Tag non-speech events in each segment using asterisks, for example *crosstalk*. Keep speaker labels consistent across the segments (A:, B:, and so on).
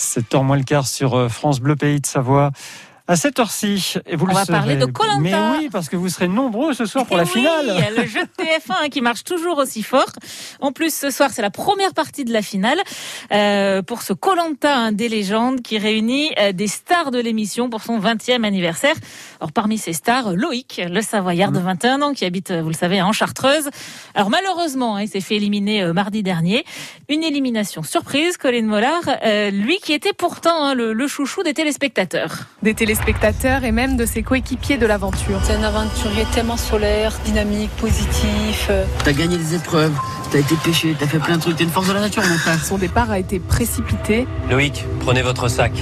A: 7 h moins le quart sur euh, France Bleu Pays de Savoie à cette heure-ci.
B: Et vous On va parler de Colanta.
A: Mais oui, parce que vous serez nombreux ce soir pour la
B: oui,
A: finale.
B: Le jeu de TF1 *laughs* qui marche toujours aussi fort. En plus, ce soir, c'est la première partie de la finale euh, pour ce Colanta des légendes qui réunit euh, des stars de l'émission pour son 20e anniversaire. Alors parmi ces stars, Loïc, le Savoyard de 21 mmh. ans qui habite, vous le savez, en Chartreuse. Alors malheureusement, hein, il s'est fait éliminer euh, mardi dernier. Une élimination surprise, Colin Mollard, euh, lui qui était pourtant hein, le, le, chouchou des téléspectateurs.
C: Des téléspectateurs spectateurs et même de ses coéquipiers de l'aventure.
D: C'est un aventurier tellement solaire, dynamique, positif.
E: T'as gagné des épreuves, t'as été pêché, t'as fait plein de trucs, t'es une force de la nature mon frère.
C: Son départ a été précipité.
F: Loïc, prenez votre sac.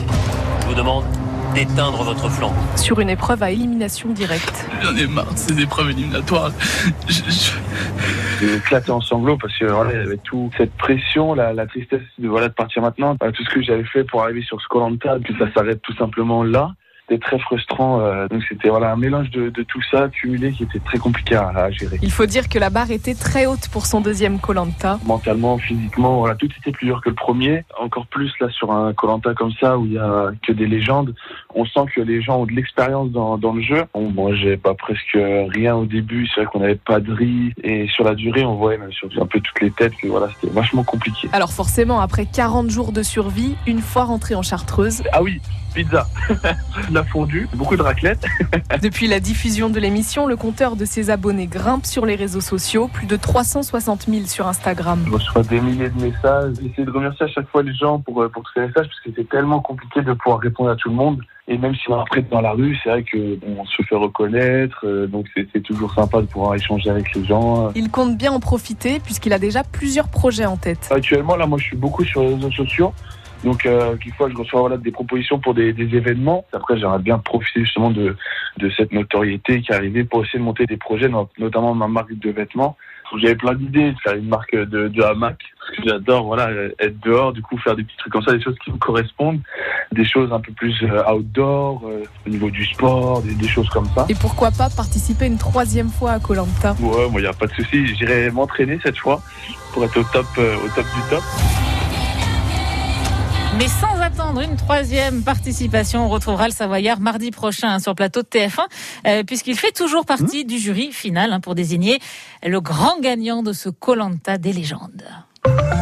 F: Je vous demande d'éteindre votre flanc.
C: Sur une épreuve à élimination directe.
G: J'en ai marre de ces épreuves éliminatoires.
H: J'ai éclaté en sanglots parce que voilà, avec toute cette pression, la, la, tristesse de voilà de partir maintenant, tout ce que j'avais fait pour arriver sur ce Colanta, que ça s'arrête tout simplement là c'était très frustrant. Euh, donc c'était voilà un mélange de, de, tout ça cumulé qui était très compliqué à, à, gérer.
C: Il faut dire que la barre était très haute pour son deuxième Colanta.
H: Mentalement, physiquement, voilà, tout était plus dur que le premier. Encore plus là sur un Colanta comme ça où il y a que des légendes. On sent que les gens ont de l'expérience dans, dans le jeu. Bon, moi, j'ai pas presque rien au début. C'est vrai qu'on n'avait pas de riz et sur la durée, on voyait même sur un peu toutes les têtes que voilà, c'était vachement compliqué.
C: Alors forcément, après 40 jours de survie, une fois rentré en Chartreuse.
H: Ah oui, pizza, *laughs* la fondue, beaucoup de raclette. *laughs*
C: Depuis la diffusion de l'émission, le compteur de ses abonnés grimpe sur les réseaux sociaux, plus de 360 000 sur Instagram.
H: Je reçois des milliers de messages. J'essaie de remercier à chaque fois les gens pour, pour tous ces messages parce que c'est tellement compliqué de pouvoir répondre à tout le monde. Et même si on après dans la rue, c'est vrai que bon, on se fait reconnaître, euh, donc c'est toujours sympa de pouvoir échanger avec les gens.
C: Il compte bien en profiter puisqu'il a déjà plusieurs projets en tête.
H: Actuellement, là, moi, je suis beaucoup sur les réseaux sociaux. Donc, euh, fois je reçois voilà, des propositions pour des, des événements. Après, j'aimerais bien profiter justement de, de cette notoriété qui est arrivée pour essayer de monter des projets, notamment ma marque de vêtements. J'avais plein d'idées de faire une marque de, de hamac, parce que j'adore voilà, être dehors, du coup faire des petits trucs comme ça, des choses qui me correspondent, des choses un peu plus euh, outdoor, euh, au niveau du sport, des, des, choses comme ça.
C: Et pourquoi pas participer une troisième fois à Colanta
H: Ouais, moi il n'y a pas de souci, j'irai m'entraîner cette fois pour être au top, euh, au top du top.
B: Mais sans attendre une troisième participation, on retrouvera le Savoyard mardi prochain sur le plateau de TF1, euh, puisqu'il fait toujours partie mmh. du jury final hein, pour désigner le grand gagnant de ce Colanta des légendes.